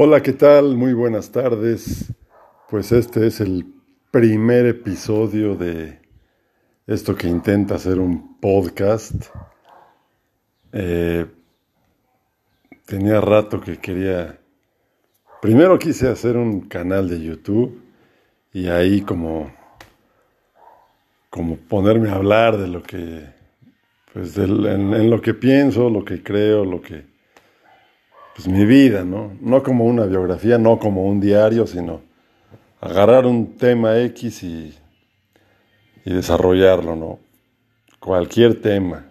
Hola, ¿qué tal? Muy buenas tardes. Pues este es el primer episodio de esto que intenta hacer un podcast. Eh, tenía rato que quería... Primero quise hacer un canal de YouTube y ahí como, como ponerme a hablar de lo que, pues en lo que pienso, lo que creo, lo que pues mi vida, ¿no? No como una biografía, no como un diario, sino agarrar un tema X y, y desarrollarlo, ¿no? Cualquier tema.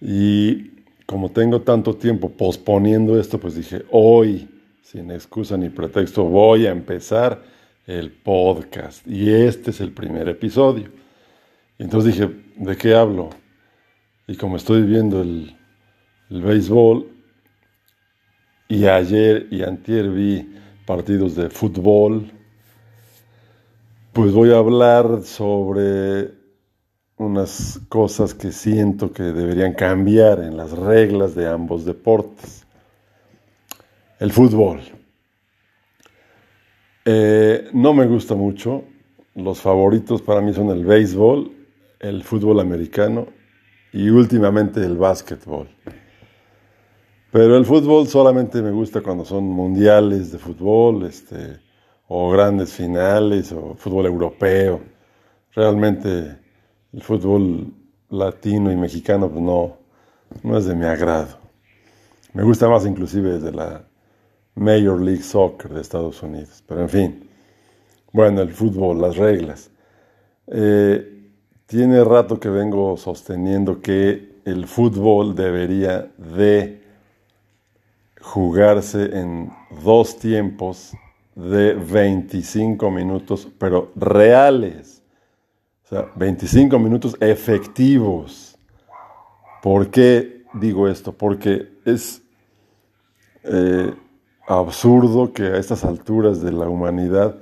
Y como tengo tanto tiempo posponiendo esto, pues dije, hoy, sin excusa ni pretexto, voy a empezar el podcast. Y este es el primer episodio. Entonces dije, ¿de qué hablo? Y como estoy viendo el, el béisbol, y ayer y antier vi partidos de fútbol, pues voy a hablar sobre unas cosas que siento que deberían cambiar en las reglas de ambos deportes. El fútbol. Eh, no me gusta mucho. Los favoritos para mí son el béisbol, el fútbol americano y últimamente el básquetbol. Pero el fútbol solamente me gusta cuando son mundiales de fútbol, este, o grandes finales, o fútbol europeo. Realmente el fútbol latino y mexicano pues no, no es de mi agrado. Me gusta más inclusive de la Major League Soccer de Estados Unidos. Pero en fin, bueno, el fútbol, las reglas. Eh, tiene rato que vengo sosteniendo que el fútbol debería de jugarse en dos tiempos de 25 minutos, pero reales. O sea, 25 minutos efectivos. ¿Por qué digo esto? Porque es eh, absurdo que a estas alturas de la humanidad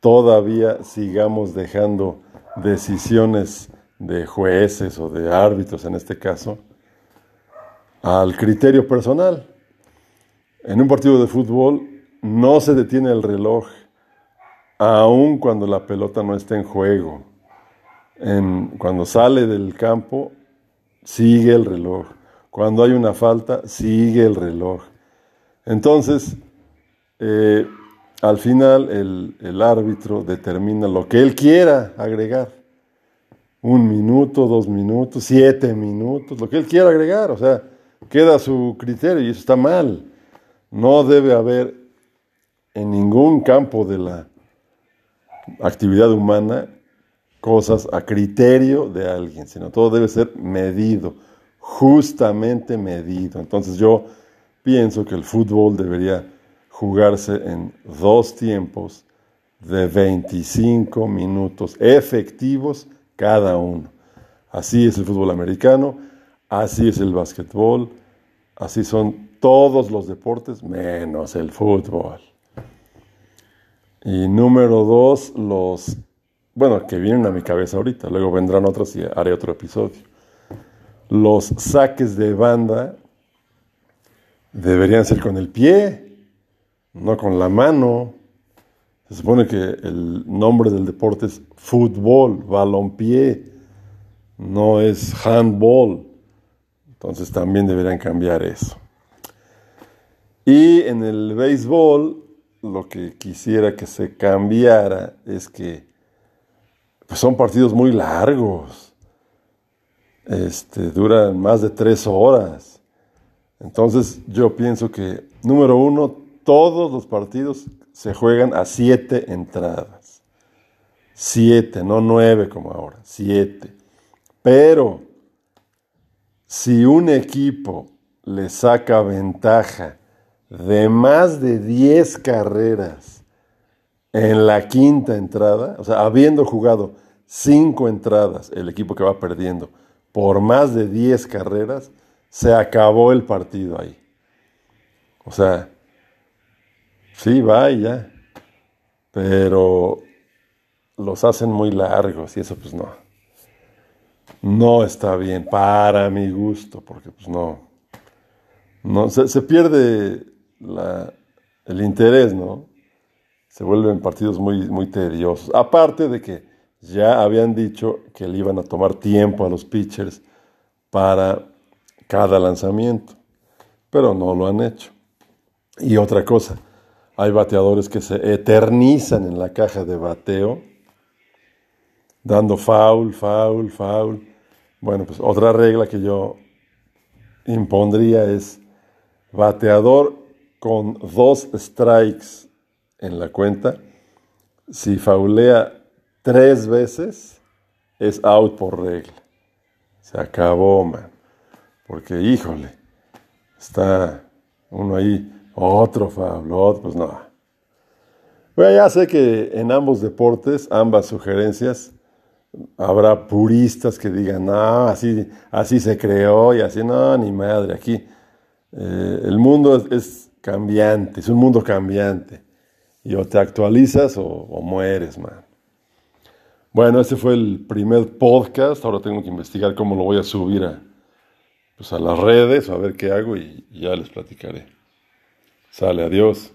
todavía sigamos dejando decisiones de jueces o de árbitros en este caso al criterio personal. En un partido de fútbol no se detiene el reloj, aun cuando la pelota no está en juego. cuando sale del campo, sigue el reloj. Cuando hay una falta, sigue el reloj. Entonces, eh, al final el, el árbitro determina lo que él quiera agregar. Un minuto, dos minutos, siete minutos, lo que él quiera agregar. O sea, queda su criterio y eso está mal. No debe haber en ningún campo de la actividad humana cosas a criterio de alguien, sino todo debe ser medido, justamente medido. Entonces yo pienso que el fútbol debería jugarse en dos tiempos de 25 minutos efectivos cada uno. Así es el fútbol americano, así es el básquetbol, así son todos los deportes menos el fútbol. Y número dos, los, bueno, que vienen a mi cabeza ahorita, luego vendrán otros y haré otro episodio. Los saques de banda deberían ser con el pie, no con la mano. Se supone que el nombre del deporte es fútbol, balonpié, no es handball. Entonces también deberían cambiar eso. Y en el béisbol, lo que quisiera que se cambiara es que pues son partidos muy largos. Este, duran más de tres horas. Entonces yo pienso que, número uno, todos los partidos se juegan a siete entradas. Siete, no nueve como ahora, siete. Pero si un equipo le saca ventaja de más de 10 carreras en la quinta entrada, o sea, habiendo jugado 5 entradas el equipo que va perdiendo por más de 10 carreras, se acabó el partido ahí. O sea, sí, va y ya, pero los hacen muy largos y eso pues no. No está bien para mi gusto, porque pues no, no se pierde el interés, ¿no? Se vuelven partidos muy, muy tediosos. Aparte de que ya habían dicho que le iban a tomar tiempo a los pitchers para cada lanzamiento, pero no lo han hecho. Y otra cosa, hay bateadores que se eternizan en la caja de bateo, dando foul, foul, foul. Bueno, pues otra regla que yo impondría es bateador con dos strikes en la cuenta. Si faulea tres veces, es out por regla. Se acabó, man. Porque, híjole, está uno ahí, otro foul, otro, pues no. Bueno, ya sé que en ambos deportes, ambas sugerencias, habrá puristas que digan, no, así, así se creó y así, no, ni madre, aquí. Eh, el mundo es, cambiante, es un mundo cambiante. Y o te actualizas o, mueres, man. Bueno, ese fue el primer podcast. Ahora tengo que investigar cómo lo voy a subir a, pues a las redes o a ver qué hago y ya les platicaré. Sale, adiós.